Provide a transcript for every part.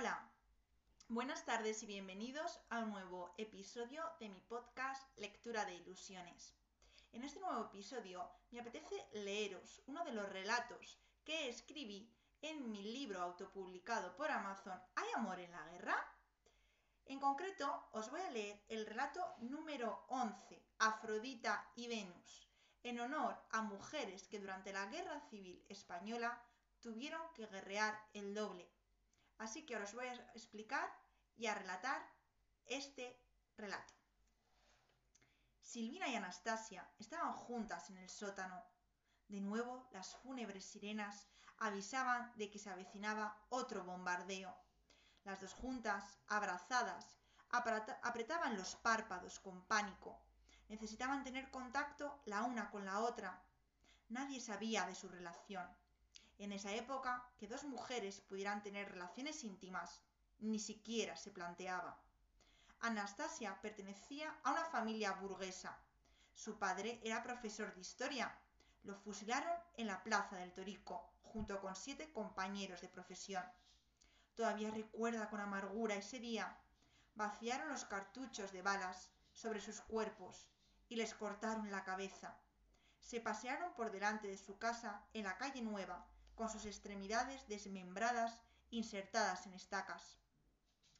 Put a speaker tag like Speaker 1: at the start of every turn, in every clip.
Speaker 1: Hola, buenas tardes y bienvenidos a un nuevo episodio de mi podcast Lectura de Ilusiones. En este nuevo episodio me apetece leeros uno de los relatos que escribí en mi libro autopublicado por Amazon ¿Hay amor en la guerra? En concreto, os voy a leer el relato número 11, Afrodita y Venus, en honor a mujeres que durante la Guerra Civil Española tuvieron que guerrear el doble Así que ahora os voy a explicar y a relatar este relato. Silvina y Anastasia estaban juntas en el sótano. De nuevo, las fúnebres sirenas avisaban de que se avecinaba otro bombardeo. Las dos juntas, abrazadas, apretaban los párpados con pánico. Necesitaban tener contacto la una con la otra. Nadie sabía de su relación en esa época que dos mujeres pudieran tener relaciones íntimas ni siquiera se planteaba. Anastasia pertenecía a una familia burguesa. Su padre era profesor de historia. Lo fusilaron en la plaza del Torico, junto con siete compañeros de profesión. Todavía recuerda con amargura ese día. Vaciaron los cartuchos de balas sobre sus cuerpos y les cortaron la cabeza. Se pasearon por delante de su casa en la calle Nueva con sus extremidades desmembradas insertadas en estacas.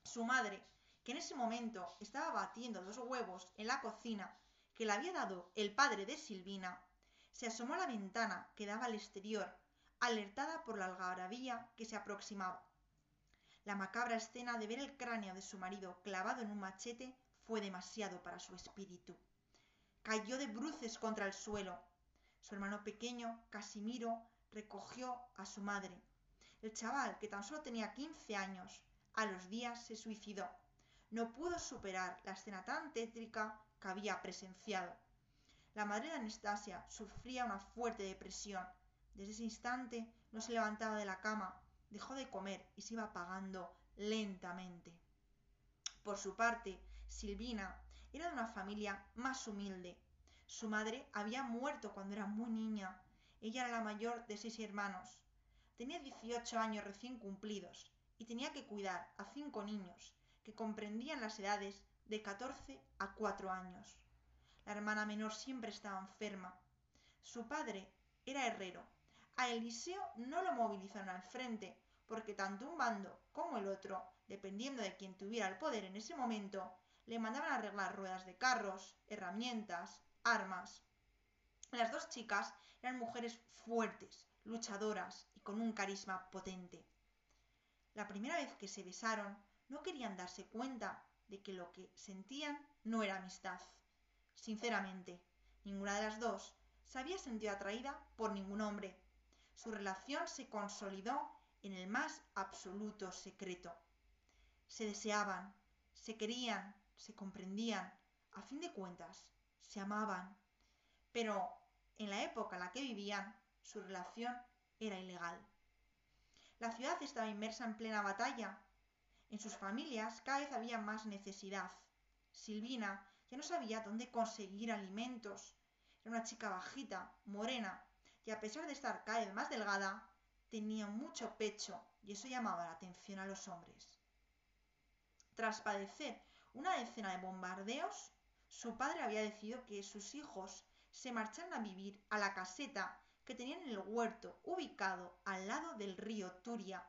Speaker 1: Su madre, que en ese momento estaba batiendo dos huevos en la cocina que le había dado el padre de Silvina, se asomó a la ventana que daba al exterior, alertada por la algarabía que se aproximaba. La macabra escena de ver el cráneo de su marido clavado en un machete fue demasiado para su espíritu. Cayó de bruces contra el suelo. Su hermano pequeño, Casimiro, recogió a su madre. El chaval, que tan solo tenía 15 años, a los días se suicidó. No pudo superar la escena tan tétrica que había presenciado. La madre de Anastasia sufría una fuerte depresión. Desde ese instante no se levantaba de la cama, dejó de comer y se iba apagando lentamente. Por su parte, Silvina era de una familia más humilde. Su madre había muerto cuando era muy niña ella era la mayor de seis hermanos. Tenía 18 años recién cumplidos y tenía que cuidar a cinco niños que comprendían las edades de 14 a 4 años. La hermana menor siempre estaba enferma. Su padre era herrero. A Eliseo no lo movilizaron al frente porque tanto un bando como el otro, dependiendo de quien tuviera el poder en ese momento, le mandaban arreglar ruedas de carros, herramientas, armas. Las dos chicas eran mujeres fuertes, luchadoras y con un carisma potente. La primera vez que se besaron, no querían darse cuenta de que lo que sentían no era amistad. Sinceramente, ninguna de las dos se había sentido atraída por ningún hombre. Su relación se consolidó en el más absoluto secreto. Se deseaban, se querían, se comprendían, a fin de cuentas, se amaban. Pero en la época en la que vivían, su relación era ilegal. La ciudad estaba inmersa en plena batalla. En sus familias cada vez había más necesidad. Silvina ya no sabía dónde conseguir alimentos. Era una chica bajita, morena, y a pesar de estar cada vez más delgada, tenía mucho pecho y eso llamaba la atención a los hombres. Tras padecer una decena de bombardeos, su padre había decidido que sus hijos se marcharon a vivir a la caseta que tenían en el huerto ubicado al lado del río Turia,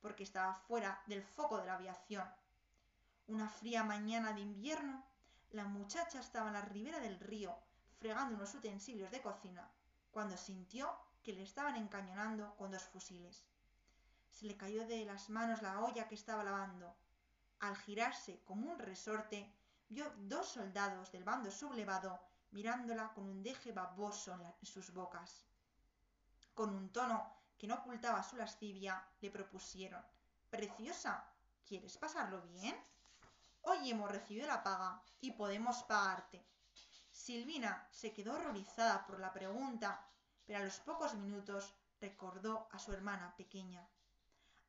Speaker 1: porque estaba fuera del foco de la aviación. Una fría mañana de invierno, la muchacha estaba en la ribera del río fregando unos utensilios de cocina, cuando sintió que le estaban encañonando con dos fusiles. Se le cayó de las manos la olla que estaba lavando. Al girarse como un resorte, vio dos soldados del bando sublevado mirándola con un deje baboso en, sus bocas. Con un tono que no ocultaba su lascivia, le propusieron Preciosa, ¿quieres pasarlo bien? Hoy hemos recibido la paga y podemos pagarte. Silvina se quedó horrorizada por la pregunta, pero a los pocos minutos recordó a su hermana pequeña.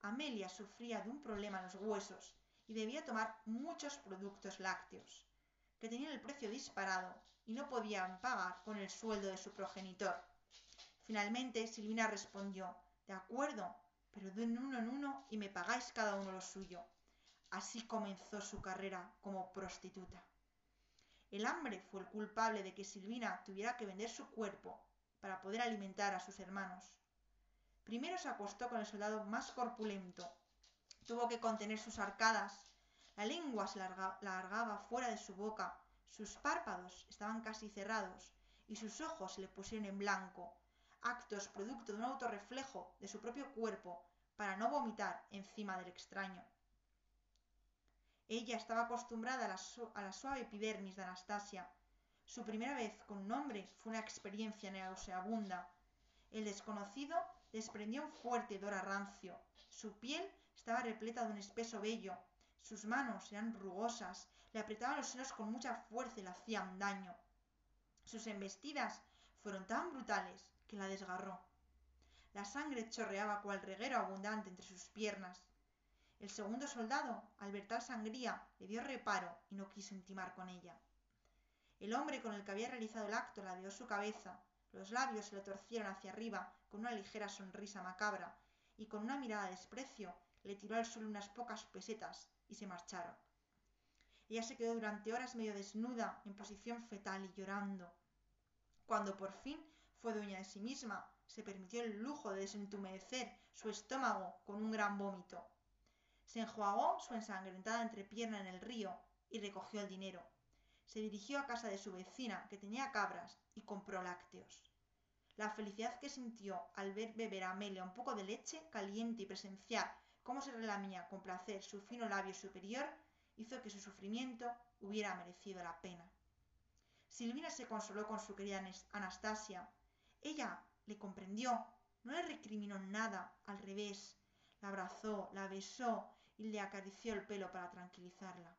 Speaker 1: Amelia sufría de un problema en los huesos y debía tomar muchos productos lácteos que tenían el precio disparado y no podían pagar con el sueldo de su progenitor. Finalmente, Silvina respondió, de acuerdo, pero de uno en uno y me pagáis cada uno lo suyo. Así comenzó su carrera como prostituta. El hambre fue el culpable de que Silvina tuviera que vender su cuerpo para poder alimentar a sus hermanos. Primero se acostó con el soldado más corpulento. Tuvo que contener sus arcadas. La lengua se largaba fuera de su boca. Sus párpados estaban casi cerrados y sus ojos se le pusieron en blanco, actos producto de un autorreflejo de su propio cuerpo para no vomitar encima del extraño. Ella estaba acostumbrada a la, suave epidermis de Anastasia. Su primera vez con un hombre fue una experiencia nauseabunda. El desconocido desprendió un fuerte hedor a rancio. Su piel estaba repleta de un espeso vello. Sus manos eran rugosas, le apretaban los senos con mucha fuerza y le hacían daño. Sus embestidas fueron tan brutales que la desgarró. La sangre chorreaba cual reguero abundante entre sus piernas. El segundo soldado, al ver tal sangría, le dio reparo y no quiso intimar con ella. El hombre con el que había realizado el acto ladeó su cabeza, los labios se le torcieron hacia arriba con una ligera sonrisa macabra, y con una mirada de desprecio le tiró al suelo unas pocas pesetas y se marcharon. Ella se quedó durante horas medio desnuda, en posición fetal y llorando. Cuando por fin fue dueña de sí misma, se permitió el lujo de desentumecer su estómago con un gran vómito. Se enjuagó su ensangrentada entrepierna en el río y recogió el dinero. Se dirigió a casa de su vecina, que tenía cabras, y compró lácteos. La felicidad que sintió al ver beber a Amelia un poco de leche caliente y presenciar cómo se relamía con placer su fino labio superior hizo que su sufrimiento hubiera merecido la pena. Silvina se consoló con su querida Anastasia. Ella le comprendió, no le recriminó nada, al revés, la abrazó, la besó y le acarició el pelo para tranquilizarla.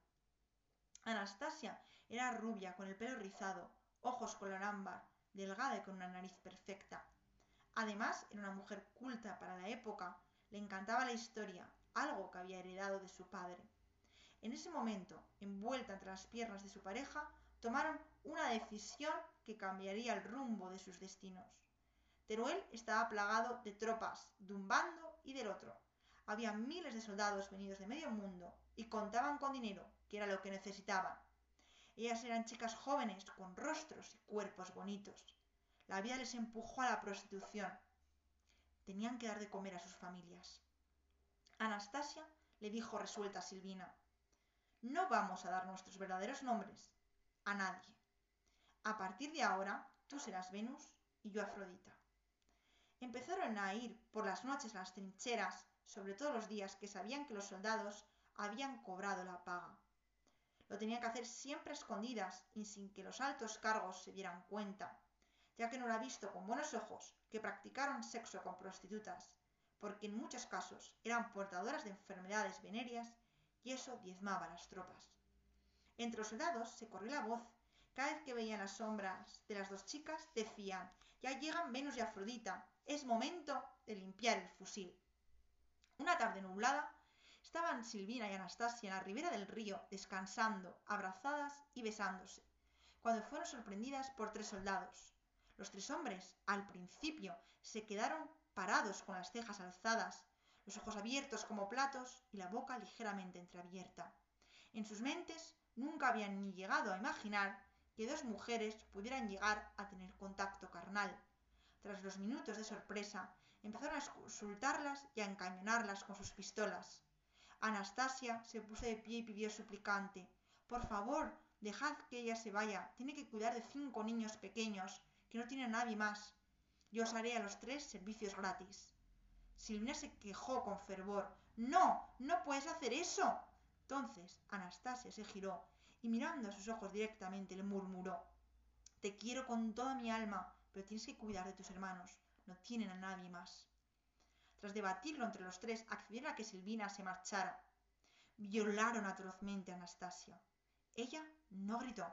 Speaker 1: Anastasia era rubia, con el pelo rizado, ojos color ámbar, delgada y con una nariz perfecta. Además, era una mujer culta para la época, le encantaba la historia, algo que había heredado de su padre. En ese momento, envuelta entre las piernas de su pareja, tomaron una decisión que cambiaría el rumbo de sus destinos. Teruel estaba plagado de tropas de un bando y del otro. Había miles de soldados venidos de medio mundo y contaban con dinero, que era lo que necesitaban. Ellas eran chicas jóvenes con rostros y cuerpos bonitos. La vida les empujó a la prostitución. Tenían que dar de comer a sus familias. Anastasia le dijo resuelta a Silvina, no vamos a dar nuestros verdaderos nombres a nadie. A partir de ahora, tú serás Venus y yo Afrodita. Empezaron a ir por las noches a las trincheras, sobre todo los días que sabían que los soldados habían cobrado la paga. Lo tenían que hacer siempre escondidas y sin que los altos cargos se dieran cuenta, ya que no era visto con buenos ojos que practicaron sexo con prostitutas, porque en muchos casos eran portadoras de enfermedades venéreas y eso diezmaba las tropas. Entre los soldados se corrió la voz. Cada vez que veían las sombras de las dos chicas, decían, ya llegan Venus y Afrodita, es momento de limpiar el fusil. Una tarde nublada, estaban Silvina y Anastasia en la ribera del río, descansando, abrazadas y besándose, cuando fueron sorprendidas por tres soldados. Los tres hombres, al principio, se quedaron parados con las cejas alzadas, los ojos abiertos como platos y la boca ligeramente entreabierta. En sus mentes nunca habían ni llegado a imaginar que dos mujeres pudieran llegar a tener contacto carnal, tras los minutos de sorpresa, empezaron a insultarlas y a encañonarlas con sus pistolas. Anastasia se puso de pie y pidió suplicante, Por favor, dejad que ella se vaya. Tiene que cuidar de cinco niños pequeños, que no tiene nadie más. Yo os haré a los tres servicios gratis. Silvina se quejó con fervor. No, no puedes hacer eso. Entonces Anastasia se giró y mirando a sus ojos directamente le murmuró Te quiero con toda mi alma, pero tienes que cuidar de tus hermanos, no tienen a nadie más. Tras debatirlo entre los tres, accedieron a que Silvina se marchara. Violaron atrozmente a Anastasia. Ella no gritó.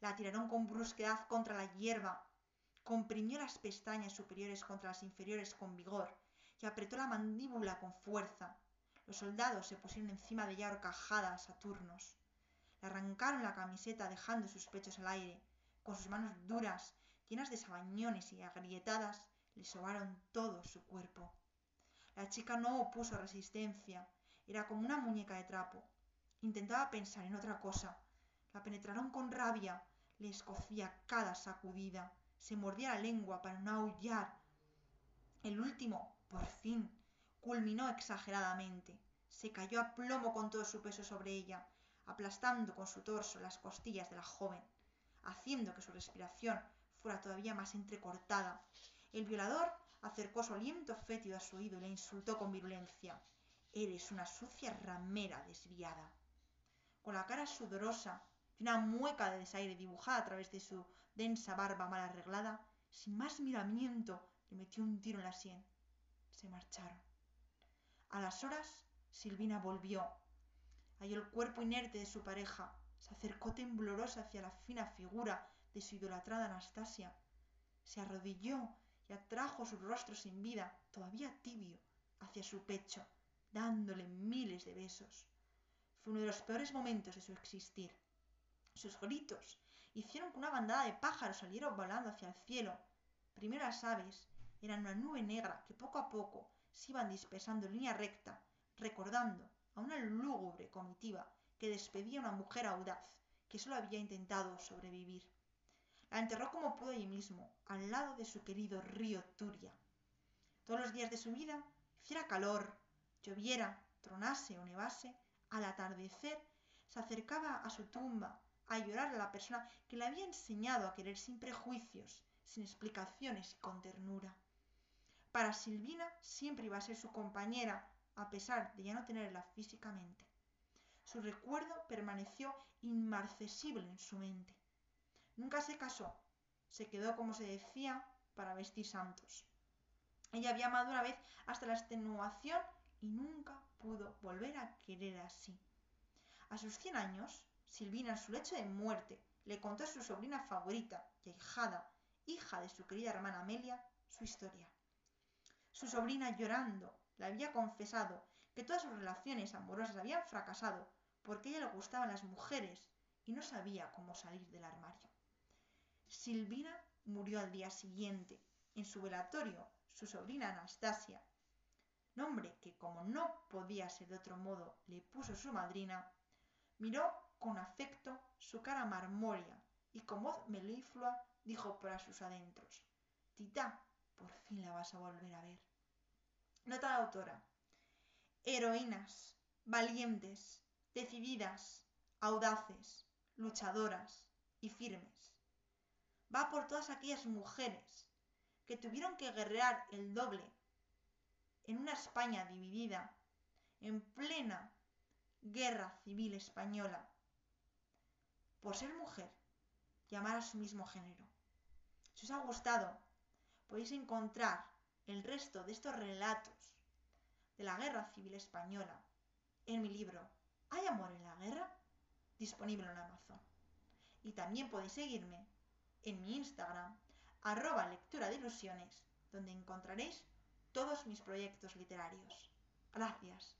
Speaker 1: La tiraron con brusquedad contra la hierba, comprimió las pestañas superiores contra las inferiores con vigor apretó la mandíbula con fuerza. Los soldados se pusieron encima de ella horcajadas a turnos. Le arrancaron la camiseta dejando sus pechos al aire. Con sus manos duras llenas de sabañones y agrietadas, le sobaron todo su cuerpo. La chica no opuso resistencia. Era como una muñeca de trapo. Intentaba pensar en otra cosa. La penetraron con rabia. Le escocía cada sacudida. Se mordía la lengua para no aullar. El último, por fin, culminó exageradamente. Se cayó a plomo con todo su peso sobre ella, aplastando con su torso las costillas de la joven, haciendo que su respiración fuera todavía más entrecortada. El violador acercó su aliento fétido a su oído y le insultó con virulencia. Eres una sucia ramera desviada. Con la cara sudorosa y una mueca de desaire dibujada a través de su densa barba mal arreglada, sin más miramiento le metió un tiro en la sien. Se marcharon. A las horas, Silvina volvió. Halló el cuerpo inerte de su pareja. Se acercó temblorosa hacia la fina figura de su idolatrada Anastasia. Se arrodilló y atrajo su rostro sin vida, todavía tibio, hacia su pecho, dándole miles de besos. Fue uno de los peores momentos de su existir. Sus gritos hicieron que una bandada de pájaros saliera volando hacia el cielo. Primero las aves eran una nube negra que poco a poco se iban dispersando en línea recta, recordando a una lúgubre comitiva que despedía a una mujer audaz que solo había intentado sobrevivir. La enterró como pudo allí mismo, al lado de su querido río Turia. Todos los días de su vida, hiciera calor, lloviera, tronase o nevase, al atardecer se acercaba a su tumba a llorar a la persona que le había enseñado a querer sin prejuicios, sin explicaciones y con ternura. Para Silvina siempre iba a ser su compañera, a pesar de ya no tenerla físicamente. Su recuerdo permaneció inmarcesible en su mente. Nunca se casó, se quedó, como se decía, para vestir santos. Ella había amado una vez hasta la extenuación y nunca pudo volver a querer así. A sus cien años, Silvina en su lecho de muerte le contó a su sobrina favorita y hija de su querida hermana Amelia, su historia. Su sobrina llorando le había confesado que todas sus relaciones amorosas habían fracasado porque ella le gustaban las mujeres y no sabía cómo salir del armario. Silvina murió al día siguiente. En su velatorio, su sobrina Anastasia, nombre que como no podía ser de otro modo le puso su madrina, miró con afecto su cara marmórea y con voz meliflua dijo para sus adentros Tita, fin la vas a volver a ver. Nota de autora. Heroínas, valientes, decididas, audaces, luchadoras y firmes. Va por todas aquellas mujeres que tuvieron que guerrear el doble en una España dividida, en plena guerra civil española, por ser mujer y amar a su mismo género. Si os ha gustado, podéis encontrar el resto de estos relatos de la Guerra Civil Española en mi libro ¿Hay amor en la guerra? disponible en Amazon. Y también podéis seguirme en mi Instagram, arroba lectura de ilusiones, donde encontraréis todos mis proyectos literarios. Gracias.